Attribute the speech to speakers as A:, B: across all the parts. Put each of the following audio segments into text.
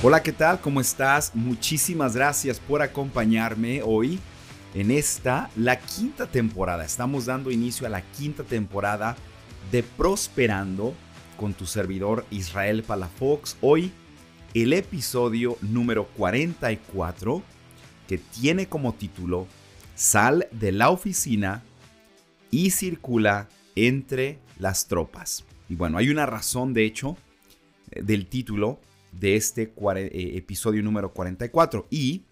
A: Hola, ¿qué tal? ¿Cómo estás? Muchísimas gracias por acompañarme hoy en esta, la quinta temporada. Estamos dando inicio a la quinta temporada de Prosperando con tu servidor Israel Palafox. Hoy el episodio número 44 que tiene como título Sal de la oficina y circula entre las tropas. Y bueno, hay una razón de hecho eh, del título de este eh, episodio número 44. Y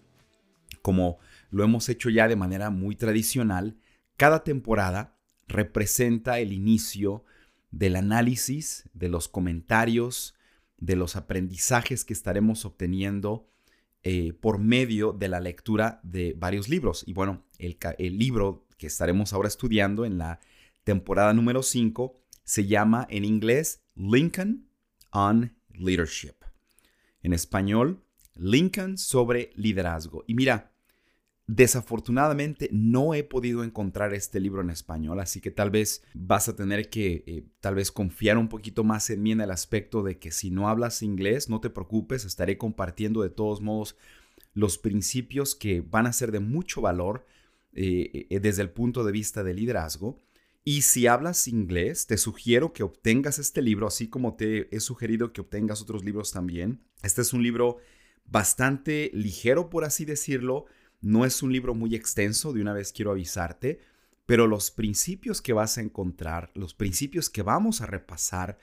A: como lo hemos hecho ya de manera muy tradicional, cada temporada representa el inicio del análisis, de los comentarios, de los aprendizajes que estaremos obteniendo eh, por medio de la lectura de varios libros. Y bueno, el, el libro que estaremos ahora estudiando en la temporada número 5 se llama en inglés Lincoln on Leadership en español, Lincoln sobre liderazgo. Y mira, desafortunadamente no he podido encontrar este libro en español, así que tal vez vas a tener que eh, tal vez confiar un poquito más en mí en el aspecto de que si no hablas inglés, no te preocupes, estaré compartiendo de todos modos los principios que van a ser de mucho valor eh, eh, desde el punto de vista del liderazgo. Y si hablas inglés, te sugiero que obtengas este libro, así como te he sugerido que obtengas otros libros también. Este es un libro bastante ligero, por así decirlo. No es un libro muy extenso, de una vez quiero avisarte, pero los principios que vas a encontrar, los principios que vamos a repasar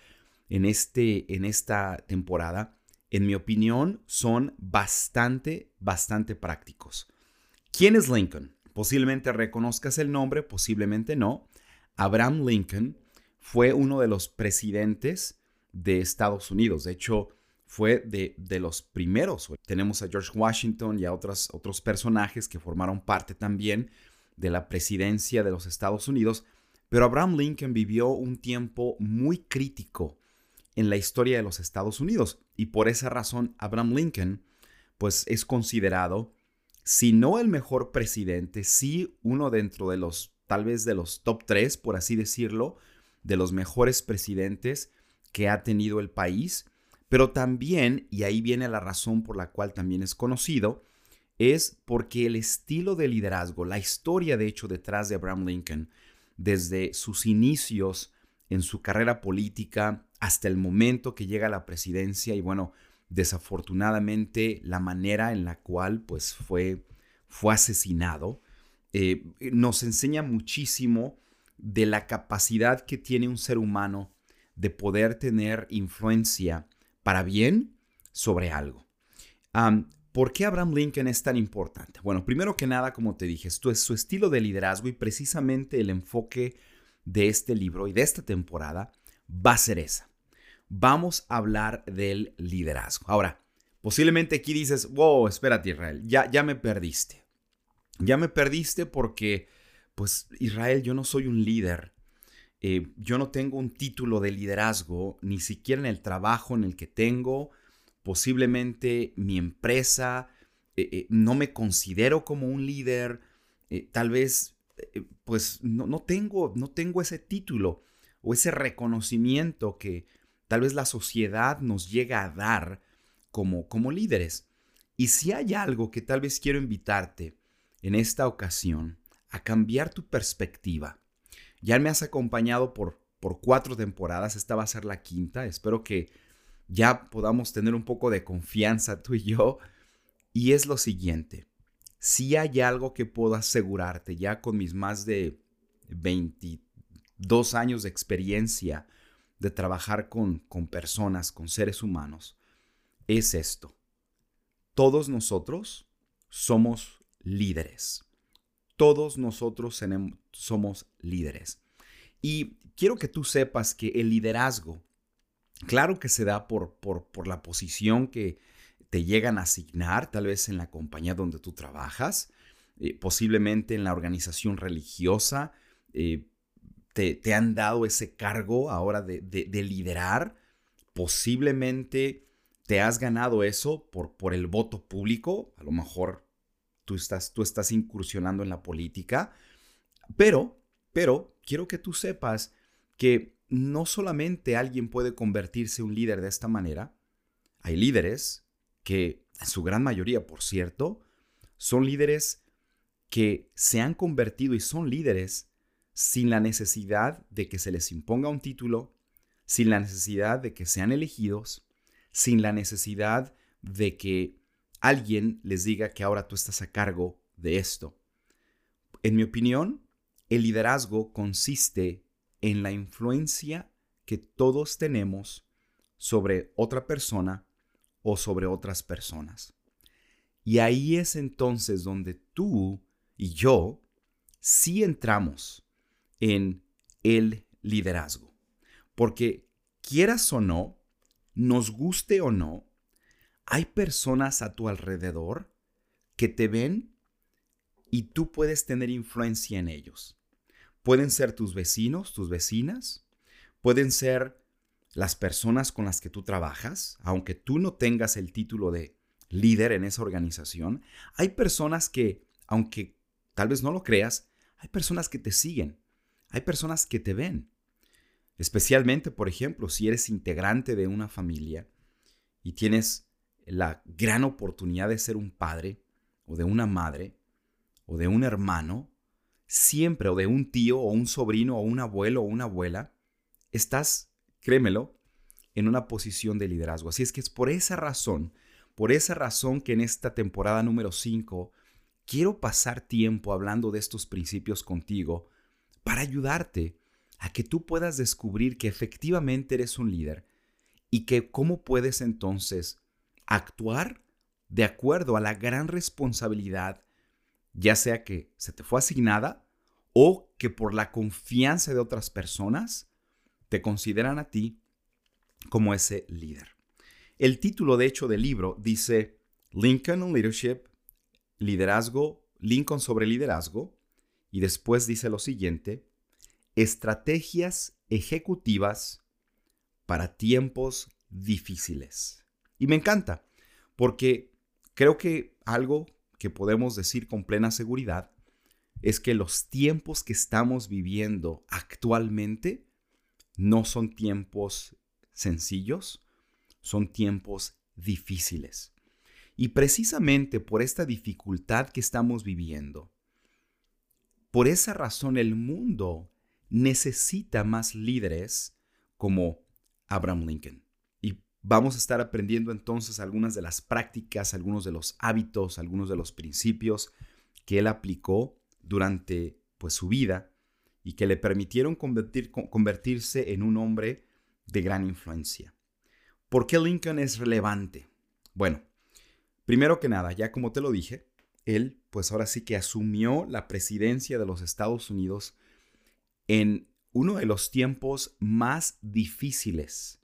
A: en, este, en esta temporada, en mi opinión, son bastante, bastante prácticos. ¿Quién es Lincoln? Posiblemente reconozcas el nombre, posiblemente no. Abraham Lincoln fue uno de los presidentes de Estados Unidos. De hecho, fue de, los primeros. Tenemos a George Washington y a otros, otros personajes que formaron parte también de la presidencia de los Estados Unidos. Pero Abraham Lincoln vivió un tiempo muy crítico en la historia de los Estados Unidos. Y por esa razón, Abraham Lincoln, pues es considerado, si no el mejor presidente, sí uno dentro de los tal vez de los top tres, por así decirlo, de los mejores presidentes que ha tenido el país, pero también, y ahí viene la razón por la cual también es conocido, es porque el estilo de liderazgo, la historia de hecho detrás de Abraham Lincoln, desde sus inicios en su carrera política hasta el momento que llega a la presidencia y bueno, desafortunadamente la manera en la cual pues fue, fue asesinado, eh, nos enseña muchísimo de la capacidad que tiene un ser humano de poder tener influencia para bien sobre algo. ¿Por qué Abraham Lincoln es tan importante? Bueno, primero que nada, como te dije, esto es su estilo de liderazgo y precisamente el enfoque de este libro y de esta temporada va a ser esa. Vamos a hablar del liderazgo. Ahora, posiblemente aquí dices, wow, espérate Israel, ya, ya me perdiste. Ya me perdiste porque, pues Israel, yo no soy un líder. Eh, yo no tengo un título de liderazgo, ni siquiera en el trabajo en el que tengo. Posiblemente mi empresa, eh, eh, no me considero como un líder. tal vez, pues no, no, tengo, no tengo ese título o ese reconocimiento que tal vez la sociedad nos llega a dar como, como líderes. Y si hay algo que tal vez quiero invitarte en esta ocasión a cambiar tu perspectiva. Ya me has acompañado por, por cuatro temporadas, esta va a ser la quinta, espero que ya podamos tener un poco de confianza tú y yo. Y es lo siguiente, si hay algo que puedo asegurarte ya con mis más de 22 años de experiencia de trabajar con, con personas, con seres humanos, es esto. Todos nosotros somos líderes. Todos nosotros somos líderes. Y quiero que tú sepas que el liderazgo, claro que se da por, por, la posición que te llegan a asignar, tal vez en la compañía donde tú trabajas, eh, posiblemente en la organización religiosa, eh, te, han dado ese cargo ahora de, de, liderar, posiblemente te has ganado eso por, por el voto público, a lo mejor tú estás, tú estás incursionando en la política, pero, pero quiero que tú sepas que no solamente alguien puede convertirse en un líder de esta manera, hay líderes que en su gran mayoría, por cierto, son líderes que se han convertido y son líderes sin la necesidad de que se les imponga un título, sin la necesidad de que sean elegidos, sin la necesidad de que alguien les diga que ahora tú estás a cargo de esto. En mi opinión, el liderazgo consiste en la influencia que todos tenemos sobre otra persona o sobre otras personas. Y ahí es entonces donde tú y yo sí entramos en el liderazgo. Porque quieras o no, nos guste o no, hay personas a tu alrededor que te ven y tú puedes tener influencia en ellos. Pueden ser tus vecinos, tus vecinas, pueden ser las personas con las que tú trabajas, aunque tú no tengas el título de líder en esa organización, hay personas que, aunque tal vez no lo creas, hay personas que te siguen, hay personas que te ven. Especialmente, por ejemplo, si eres integrante de una familia y tienes la gran oportunidad de ser un padre o de una madre o de un hermano, siempre o de un tío o un sobrino o un abuelo o una abuela, estás, créemelo, en una posición de liderazgo. Así es que es por esa razón, por esa razón que en esta temporada número 5 quiero pasar tiempo hablando de estos principios contigo para ayudarte a que tú puedas descubrir que efectivamente eres un líder y que cómo puedes entonces actuar de acuerdo a la gran responsabilidad, ya sea que se te fue asignada o que por la confianza de otras personas te consideran a ti como ese líder. El título, de hecho, del libro dice Lincoln on Leadership, liderazgo, Lincoln sobre liderazgo, y después dice lo siguiente, estrategias ejecutivas para tiempos difíciles. Y me encanta, porque creo que algo que podemos decir con plena seguridad es que los tiempos que estamos viviendo actualmente no son tiempos sencillos, son tiempos difíciles. Y precisamente por esta dificultad que estamos viviendo, por esa razón el mundo necesita más líderes como Abraham Lincoln. Vamos a estar aprendiendo entonces algunas de las prácticas, algunos de los hábitos, algunos de los principios que él aplicó durante pues, su vida y que le permitieron convertirse en un hombre de gran influencia. ¿Por qué Lincoln es relevante? Bueno, primero que nada, ya como te lo dije, él pues ahora sí que asumió la presidencia de los Estados Unidos en uno de los tiempos más difíciles,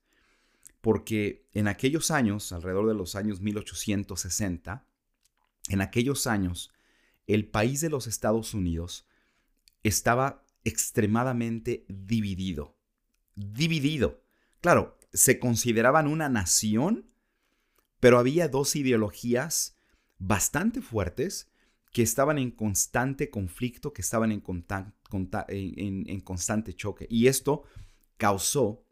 A: porque en aquellos años, alrededor de los años 1860, en aquellos años, el país de los Estados Unidos estaba extremadamente dividido. Dividido. Claro, se consideraban una nación, pero había dos ideologías bastante fuertes que estaban en constante conflicto, que estaban en, en, constante choque. Y esto causó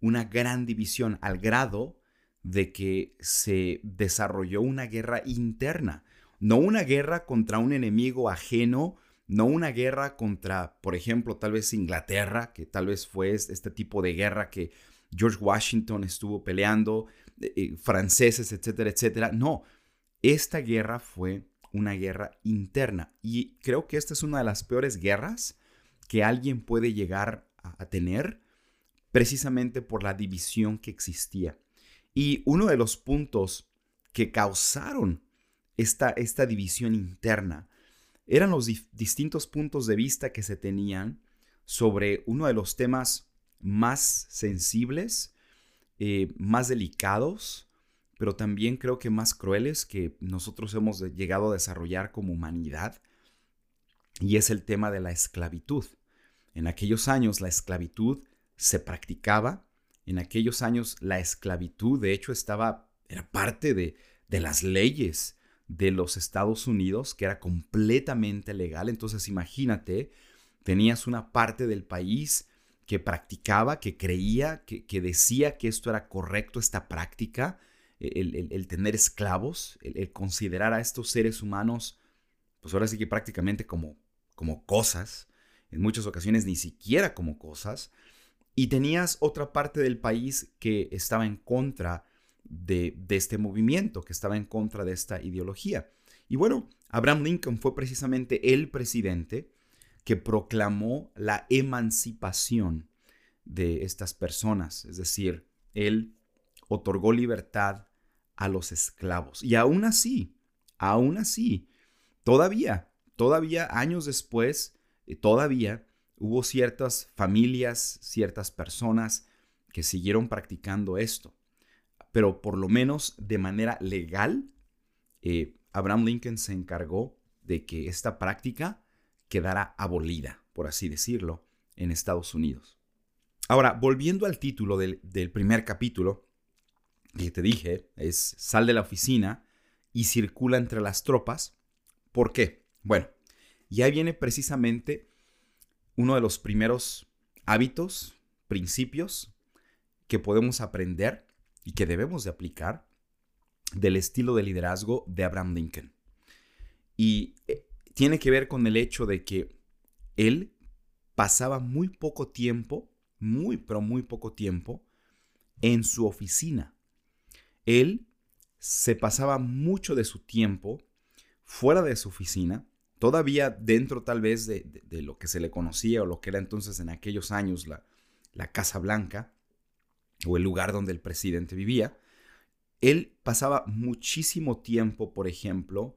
A: una gran división al grado de que se desarrolló una guerra interna, no una guerra contra un enemigo ajeno, no una guerra contra, por ejemplo, tal vez Inglaterra, que tal vez fue este tipo de guerra que George Washington estuvo peleando, eh, eh, franceses, etcétera, etcétera. No, esta guerra fue una guerra interna y creo que esta es una de las peores guerras que alguien puede llegar a, tener precisamente por la división que existía. Y uno de los puntos que causaron esta, esta división interna eran los distintos puntos de vista que se tenían sobre uno de los temas más sensibles, eh, más delicados, pero también creo que más crueles que nosotros hemos llegado a desarrollar como humanidad, y es el tema de la esclavitud. En aquellos años la esclavitud se practicaba, en aquellos años la esclavitud de hecho estaba, era parte de, de las leyes de los Estados Unidos, que era completamente legal. Entonces imagínate, tenías una parte del país que practicaba, que creía, que, decía que esto era correcto, esta práctica, el, tener esclavos, el, considerar a estos seres humanos, pues ahora sí que prácticamente como, como cosas, en muchas ocasiones ni siquiera como cosas, y tenías otra parte del país que estaba en contra de, de este movimiento, que estaba en contra de esta ideología. Y bueno, Abraham Lincoln fue precisamente el presidente que proclamó la emancipación de estas personas, es decir, él otorgó libertad a los esclavos. Y aún así, aún así, todavía, todavía años después, eh, todavía hubo ciertas familias, ciertas personas que siguieron practicando esto. Pero por lo menos de manera legal, eh, Abraham Lincoln se encargó de que esta práctica quedara abolida, por así decirlo, en Estados Unidos. Ahora, volviendo al título del, primer capítulo, que te dije, es sal de la oficina y circula entre las tropas. ¿Por qué? Bueno, ya viene precisamente uno de los primeros hábitos, principios que podemos aprender y que debemos de aplicar del estilo de liderazgo de Abraham Lincoln. Y eh, tiene que ver con el hecho de que él pasaba muy poco tiempo, muy, pero muy poco tiempo, en su oficina. Él se pasaba mucho de su tiempo fuera de su oficina, todavía dentro tal vez de, lo que se le conocía o lo que era entonces en aquellos años la, Casa Blanca o el lugar donde el presidente vivía. Él pasaba muchísimo tiempo, por ejemplo,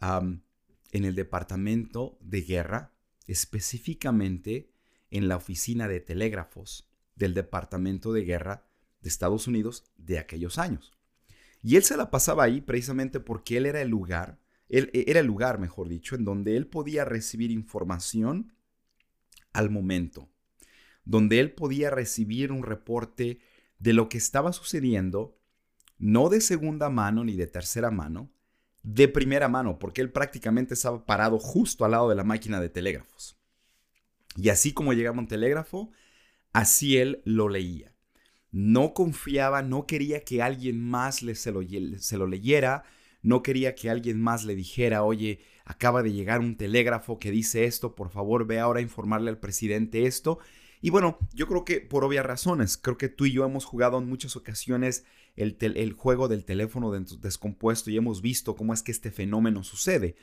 A: en el departamento de guerra, específicamente en la oficina de telégrafos del departamento de guerra de Estados Unidos de aquellos años. Y él se la pasaba ahí precisamente porque él era el lugar, él, e, era el lugar, mejor dicho, en donde él podía recibir información al momento, donde él podía recibir un reporte de lo que estaba sucediendo, no de segunda mano ni de tercera mano, de primera mano, porque él prácticamente estaba parado justo al lado de la máquina de telégrafos. Y así como llegaba un telégrafo, así él lo leía. No confiaba, no quería que alguien más le se, lo, se lo leyera, no quería que alguien más le dijera, oye, acaba de llegar un telégrafo que dice esto, por favor ve ahora a informarle al presidente esto. Y bueno, yo creo que por obvias razones, creo que tú y yo hemos jugado en muchas ocasiones el, juego del teléfono descompuesto y hemos visto cómo es que este fenómeno sucede.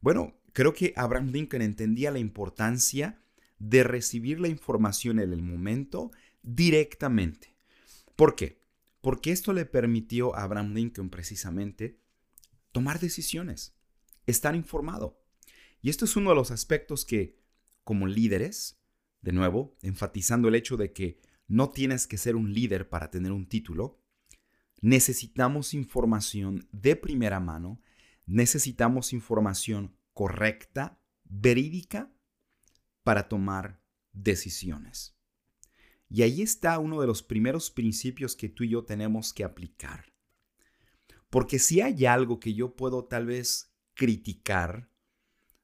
A: Bueno, creo que Abraham Lincoln entendía la importancia de recibir la información en el momento directamente. ¿Por qué? Porque esto le permitió a Abraham Lincoln precisamente tomar decisiones, estar informado. Y esto es uno de los aspectos que, como líderes, de nuevo, enfatizando el hecho de que no tienes que ser un líder para tener un título, necesitamos información de primera mano, necesitamos información correcta, verídica, para tomar decisiones. Y ahí está uno de los primeros principios que tú y yo tenemos que aplicar. Porque si hay algo que yo puedo tal vez criticar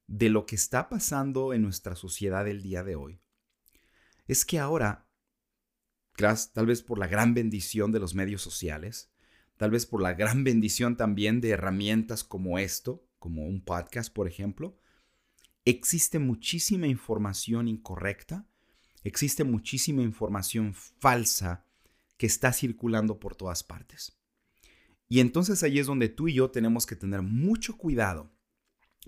A: de lo que está pasando en nuestra sociedad el día de hoy, es que ahora tal vez por la gran bendición de los medios sociales, tal vez por la gran bendición también de herramientas como esto, como un podcast, por ejemplo, existe muchísima información incorrecta, existe muchísima información falsa que está circulando por todas partes. Y entonces ahí es donde tú y yo tenemos que tener mucho cuidado,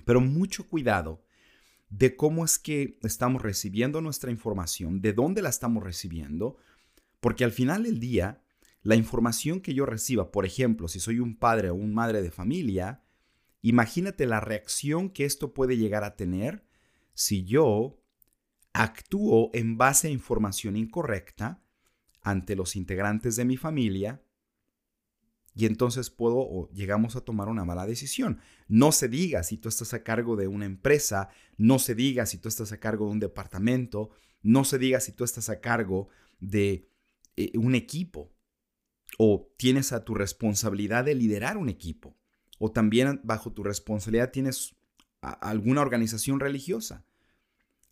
A: pero mucho cuidado de cómo es que estamos recibiendo nuestra información, de dónde la estamos recibiendo, porque al final del día, la información que yo reciba, por ejemplo, si soy un padre o un madre de familia, imagínate la reacción que esto puede llegar a tener si yo actúo en base a información incorrecta ante los integrantes de mi familia y entonces puedo o llegamos a tomar una mala decisión. No se diga si tú estás a cargo de una empresa, no se diga si tú estás a cargo de un departamento, no se diga si tú estás a cargo de eh, un equipo o tienes a tu responsabilidad de liderar un equipo o también bajo tu responsabilidad tienes alguna organización religiosa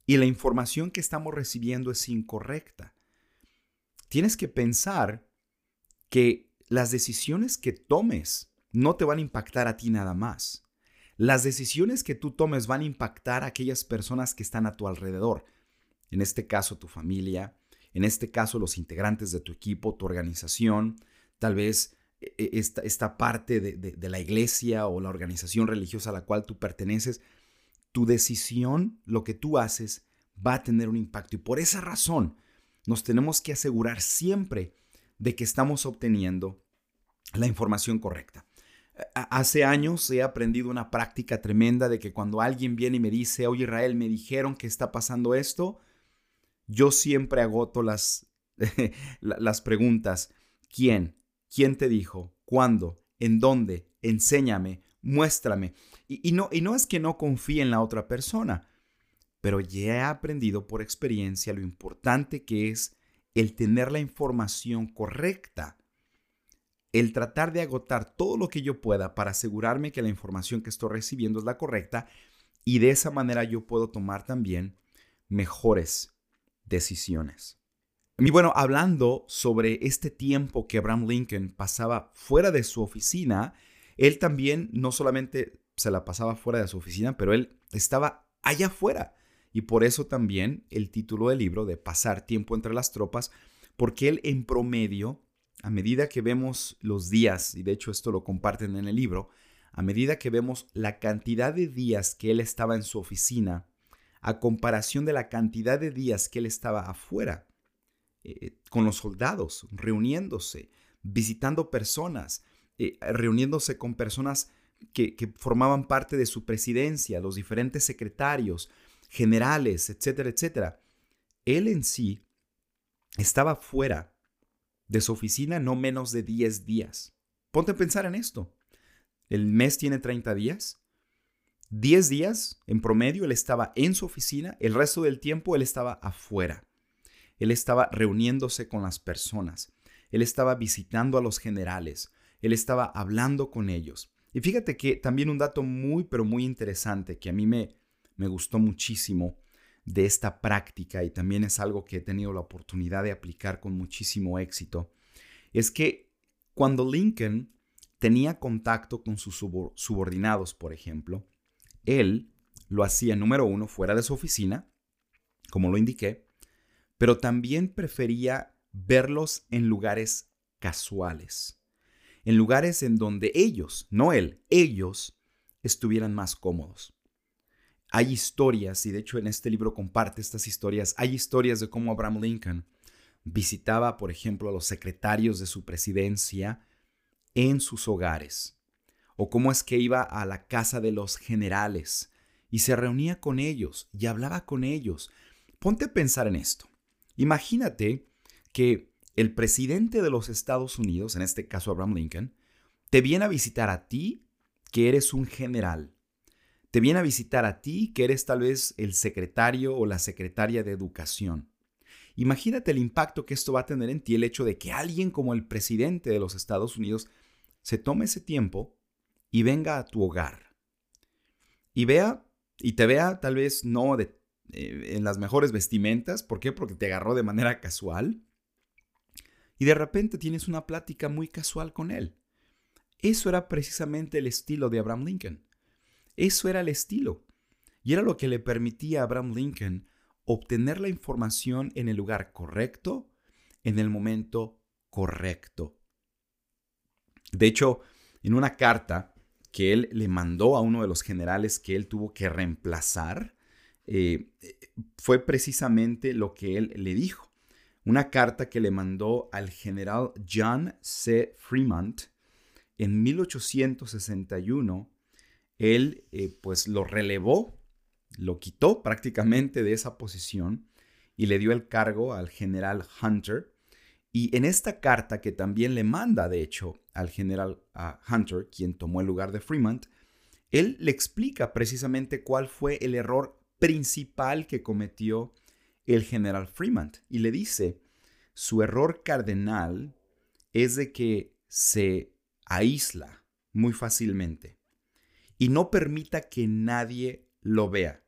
A: y la información que estamos recibiendo es incorrecta. Tienes que pensar que las decisiones que tomes no te van a impactar a ti nada más. Las decisiones que tú tomes van a impactar a aquellas personas que están a tu alrededor. En este caso, tu familia, en este caso, los integrantes de tu equipo, tu organización, tal vez e, e, esta, esta parte de, de la iglesia o la organización religiosa a la cual tú perteneces. Tu decisión, lo que tú haces, va a tener un impacto. Y por esa razón, nos tenemos que asegurar siempre de que estamos obteniendo la información correcta. Hace años he aprendido una práctica tremenda de que cuando alguien viene y me dice, oye Israel, me dijeron que está pasando esto, yo siempre agoto las, las preguntas. ¿Quién? ¿Quién te dijo? ¿Cuándo? ¿En dónde? Enséñame, muéstrame. Y, no, y no es que no confíe en la otra persona, pero ya he aprendido por experiencia lo importante que es el tener la información correcta, el tratar de agotar todo lo que yo pueda para asegurarme que la información que estoy recibiendo es la correcta y de esa manera yo puedo tomar también mejores decisiones. Y bueno, hablando sobre este tiempo que Abraham Lincoln pasaba fuera de su oficina, él también no solamente se la pasaba fuera de su oficina, pero él estaba allá afuera. Y por eso también el título del libro de Pasar tiempo entre las tropas, porque él en promedio, a medida que vemos los días, y de hecho esto lo comparten en el libro, a medida que vemos la cantidad de días que él estaba en su oficina, a comparación de la cantidad de días que él estaba afuera, eh, con los soldados, reuniéndose, visitando personas, eh, reuniéndose con personas que, que formaban parte de su presidencia, los diferentes secretarios, generales, etcétera, etcétera. Él en sí estaba fuera de su oficina no menos de 10 días. Ponte a pensar en esto. El mes tiene 30 días. 10 días en promedio él estaba en su oficina, el resto del tiempo él estaba afuera. Él estaba reuniéndose con las personas. Él estaba visitando a los generales. Él estaba hablando con ellos. Y fíjate que también un dato muy, pero muy interesante que a mí me, me gustó muchísimo de esta práctica y también es algo que he tenido la oportunidad de aplicar con muchísimo éxito, es que cuando Lincoln tenía contacto con sus subordinados, por ejemplo, él lo hacía, número uno, fuera de su oficina, como lo indiqué, pero también prefería verlos en lugares casuales, en lugares en donde ellos, no él, ellos estuvieran más cómodos. Hay historias, y de hecho en este libro comparte estas historias, hay historias de cómo Abraham Lincoln visitaba, por ejemplo, a los secretarios de su presidencia en sus hogares, o cómo es que iba a la casa de los generales y se reunía con ellos y hablaba con ellos. Ponte a pensar en esto. Imagínate que el presidente de los Estados Unidos, en este caso Abraham Lincoln, te viene a visitar a ti, que eres un general, te viene a visitar a ti, que eres tal vez el secretario o la secretaria de educación. Imagínate el impacto que esto va a tener en ti el hecho de que alguien como el presidente de los Estados Unidos se tome ese tiempo y venga a tu hogar. Y vea, y te vea tal vez no eh, en las mejores vestimentas, ¿por qué? Porque te agarró de manera casual. Y de repente tienes una plática muy casual con él. Eso era precisamente el estilo de Abraham Lincoln. Eso era el estilo. Y era lo que le permitía a Abraham Lincoln obtener la información en el lugar correcto, en el momento correcto. De hecho, en una carta que él le mandó a uno de los generales que él tuvo que reemplazar, eh, fue precisamente lo que él le dijo. Una carta que le mandó al general John C. Fremont en 1861 él eh, pues lo relevó, lo quitó prácticamente de esa posición y le dio el cargo al general Hunter. Y en esta carta que también le manda, de hecho, al general Hunter, quien tomó el lugar de Fremont, él le explica precisamente cuál fue el error principal que cometió el general Fremont. Y le dice, su error cardenal es de que se aísla muy fácilmente y no permita que nadie lo vea.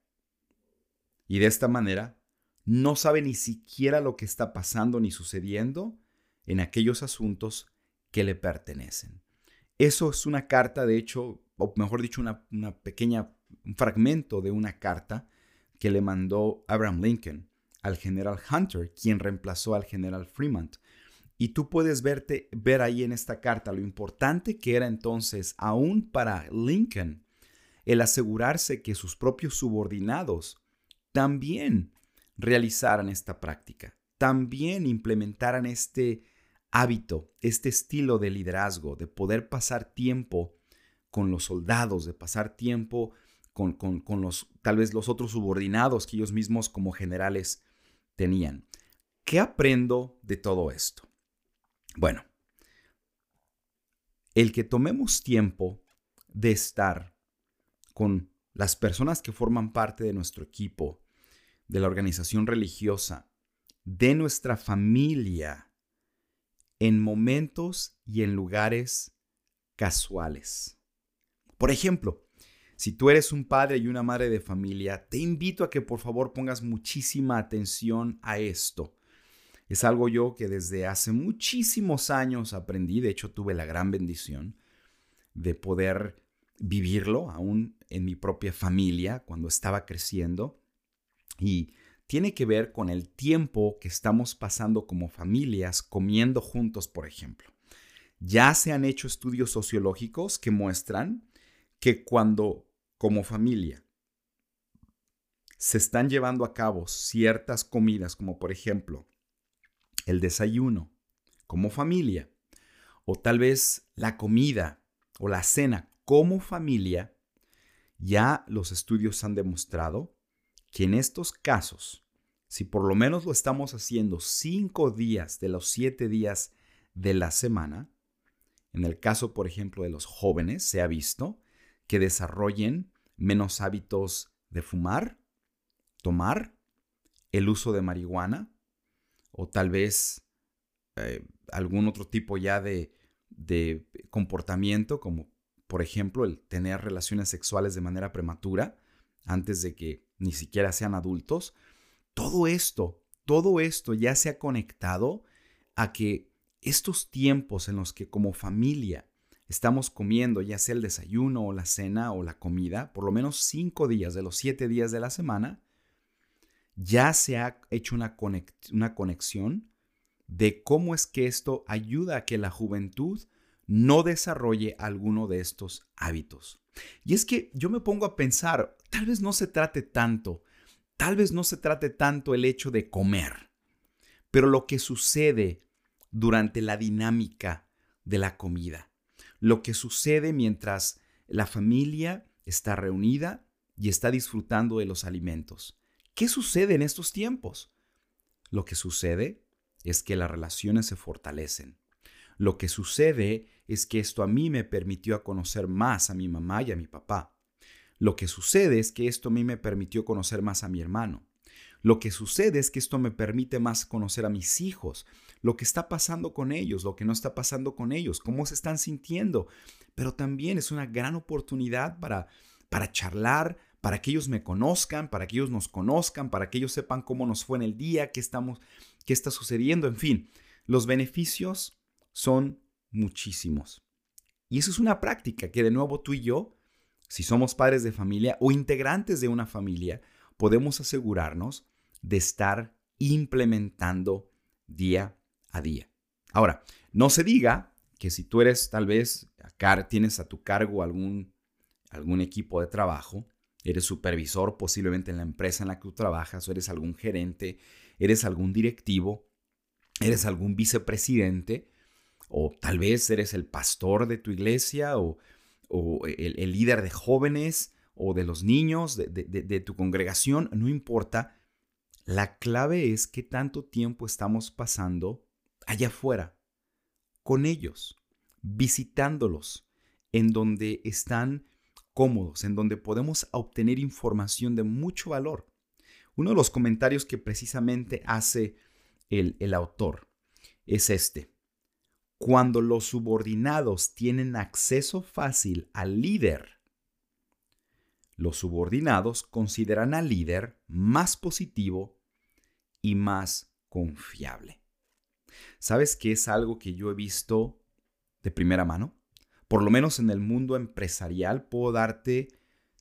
A: Y de esta manera, no sabe ni siquiera lo que está pasando ni sucediendo en aquellos asuntos que le pertenecen. Eso es una carta, de hecho, o mejor dicho, una, pequeña, un fragmento de una carta que le mandó Abraham Lincoln al general Hunter, quien reemplazó al general Fremont. Y tú puedes verte, ver ahí en esta carta lo importante que era entonces, aún para Lincoln, el asegurarse que sus propios subordinados también realizaran esta práctica, también implementaran este hábito, este estilo de liderazgo, de poder pasar tiempo con los soldados, de pasar tiempo con, con, los, tal vez los otros subordinados que ellos mismos como generales tenían. ¿Qué aprendo de todo esto? Bueno, el que tomemos tiempo de estar con las personas que forman parte de nuestro equipo, de la organización religiosa, de nuestra familia, en momentos y en lugares casuales. Por ejemplo, si tú eres un padre y una madre de familia, te invito a que por favor pongas muchísima atención a esto. Es algo yo que desde hace muchísimos años aprendí, de hecho tuve la gran bendición de poder vivirlo aún en mi propia familia cuando estaba creciendo y tiene que ver con el tiempo que estamos pasando como familias comiendo juntos, por ejemplo. Ya se han hecho estudios sociológicos que muestran que cuando como familia se están llevando a cabo ciertas comidas, como por ejemplo el desayuno como familia, o tal vez la comida o la cena como familia, ya los estudios han demostrado que en estos casos, si por lo menos lo estamos haciendo cinco días de los siete días de la semana, en el caso, por ejemplo, de los jóvenes, se ha visto que desarrollen menos hábitos de fumar, tomar, el uso de marihuana, o tal vez eh, algún otro tipo ya de, de comportamiento, como por ejemplo el tener relaciones sexuales de manera prematura, antes de que ni siquiera sean adultos, todo esto, todo esto ya se ha conectado a que estos tiempos en los que como familia estamos comiendo, ya sea el desayuno o la cena o la comida, por lo menos cinco días de los siete días de la semana, ya se ha hecho una, conexión de cómo es que esto ayuda a que la juventud no desarrolle alguno de estos hábitos. Y es que yo me pongo a pensar, tal vez no se trate tanto, tal vez no se trate tanto el hecho de comer, pero lo que sucede durante la dinámica de la comida, lo que sucede mientras la familia está reunida y está disfrutando de los alimentos. ¿Qué sucede en estos tiempos? Lo que sucede es que las relaciones se fortalecen. Lo que sucede es que esto a mí me permitió conocer más a mi mamá y a mi papá. Lo que sucede es que esto a mí me permitió conocer más a mi hermano. Lo que sucede es que esto me permite más conocer a mis hijos, lo que está pasando con ellos, lo que no está pasando con ellos, cómo se están sintiendo. Pero también es una gran oportunidad para, para charlar, para que ellos me conozcan, para que ellos nos conozcan, para que ellos sepan cómo nos fue en el día, qué, estamos, qué está sucediendo, en fin. Los beneficios son muchísimos. Y eso es una práctica que de nuevo tú y yo, si somos padres de familia o integrantes de una familia, podemos asegurarnos de estar implementando día a día. Ahora, no se diga que si tú eres tal vez, tienes a tu cargo algún, algún equipo de trabajo, eres supervisor posiblemente en la empresa en la que tú trabajas, o eres algún gerente, eres algún directivo, eres algún vicepresidente, o tal vez eres el pastor de tu iglesia o, el, líder de jóvenes o de los niños de, de tu congregación, no importa. La clave es qué tanto tiempo estamos pasando allá afuera, con ellos, visitándolos, en donde están cómodos, en donde podemos obtener información de mucho valor. Uno de los comentarios que precisamente hace el, el autor es este. Cuando los subordinados tienen acceso fácil al líder, los subordinados consideran al líder más positivo y más confiable. ¿Sabes qué es algo que yo he visto de primera mano. Por lo menos en el mundo empresarial puedo darte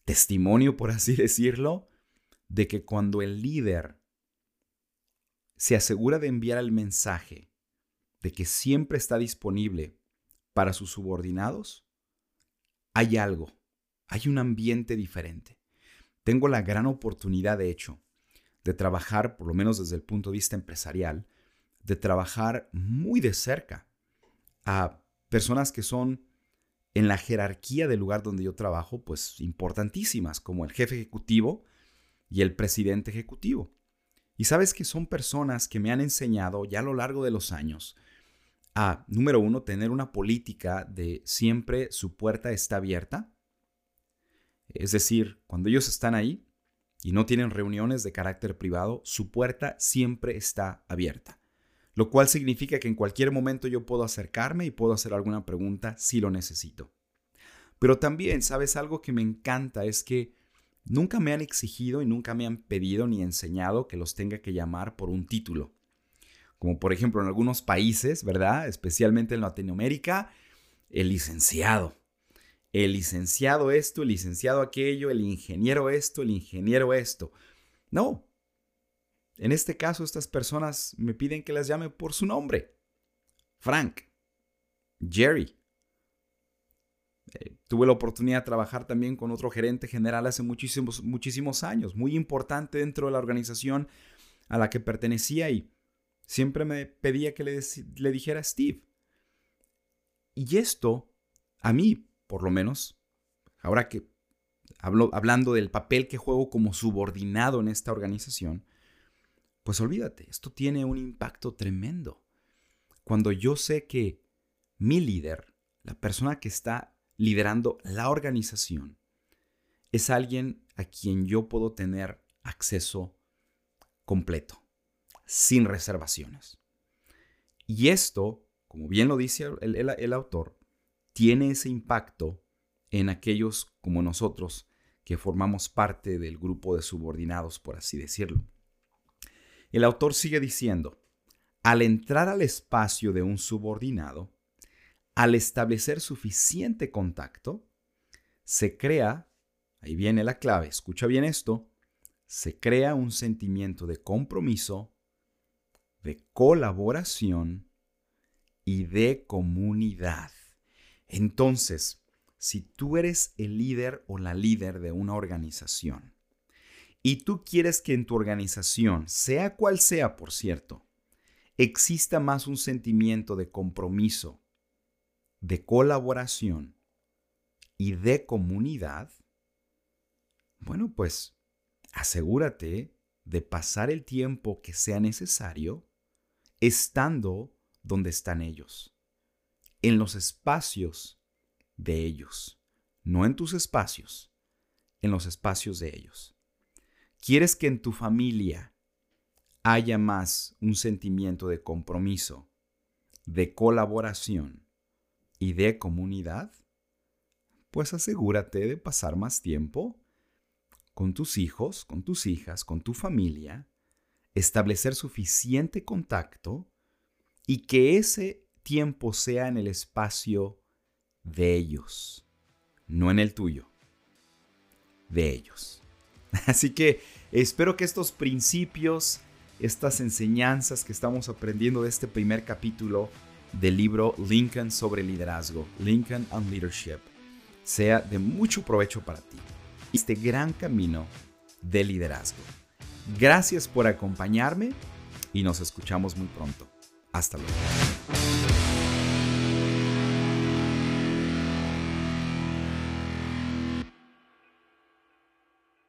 A: testimonio, por así decirlo, de que cuando el líder se asegura de enviar el mensaje de que siempre está disponible para sus subordinados, hay algo, hay un ambiente diferente. Tengo la gran oportunidad, de hecho, de trabajar, por lo menos desde el punto de vista empresarial, de trabajar muy de cerca a personas que son en la jerarquía del lugar donde yo trabajo, pues importantísimas, como el jefe ejecutivo y el presidente ejecutivo. Y sabes que son personas que me han enseñado ya a lo largo de los años a, número uno, tener una política de siempre su puerta está abierta. Es decir, cuando ellos están ahí y no tienen reuniones de carácter privado, su puerta siempre está abierta. Lo cual significa que en cualquier momento yo puedo acercarme y puedo hacer alguna pregunta si lo necesito. Pero también, ¿sabes? Algo que me encanta es que nunca me han exigido y nunca me han pedido ni enseñado que los tenga que llamar por un título como por ejemplo en algunos países, ¿verdad? Especialmente en Latinoamérica, el licenciado. El licenciado esto, el licenciado aquello, el ingeniero esto, el ingeniero esto. No. En este caso, estas personas me piden que las llame por su nombre. Frank. Jerry. Eh, tuve la oportunidad de trabajar también con otro gerente general hace muchísimos, muchísimos años, muy importante dentro de la organización a la que pertenecía y Siempre me pedía que le, le dijera Steve. Y esto, a mí, por lo menos, ahora que hablo, hablando del papel que juego como subordinado en esta organización, pues olvídate, esto tiene un impacto tremendo. Cuando yo sé que mi líder, la persona que está liderando la organización, es alguien a quien yo puedo tener acceso completo sin reservaciones. Y esto, como bien lo dice el, autor, tiene ese impacto en aquellos como nosotros que formamos parte del grupo de subordinados, por así decirlo. El autor sigue diciendo, al entrar al espacio de un subordinado, al establecer suficiente contacto, se crea, ahí viene la clave, escucha bien esto, se crea un sentimiento de compromiso de colaboración y de comunidad. Entonces, si tú eres el líder o la líder de una organización y tú quieres que en tu organización, sea cual sea, por cierto, exista más un sentimiento de compromiso, de colaboración y de comunidad, bueno, pues asegúrate de pasar el tiempo que sea necesario estando donde están ellos, en los espacios de ellos, no en tus espacios, en los espacios de ellos. ¿Quieres que en tu familia haya más un sentimiento de compromiso, de colaboración y de comunidad? Pues asegúrate de pasar más tiempo con tus hijos, con tus hijas, con tu familia, establecer suficiente contacto y que ese tiempo sea en el espacio de ellos, no en el tuyo, de ellos. Así que espero que estos principios, estas enseñanzas que estamos aprendiendo de este primer capítulo del libro Lincoln sobre liderazgo, Lincoln on Leadership, sea de mucho provecho para ti. Este gran camino de liderazgo. Gracias por acompañarme y nos escuchamos muy pronto. Hasta luego.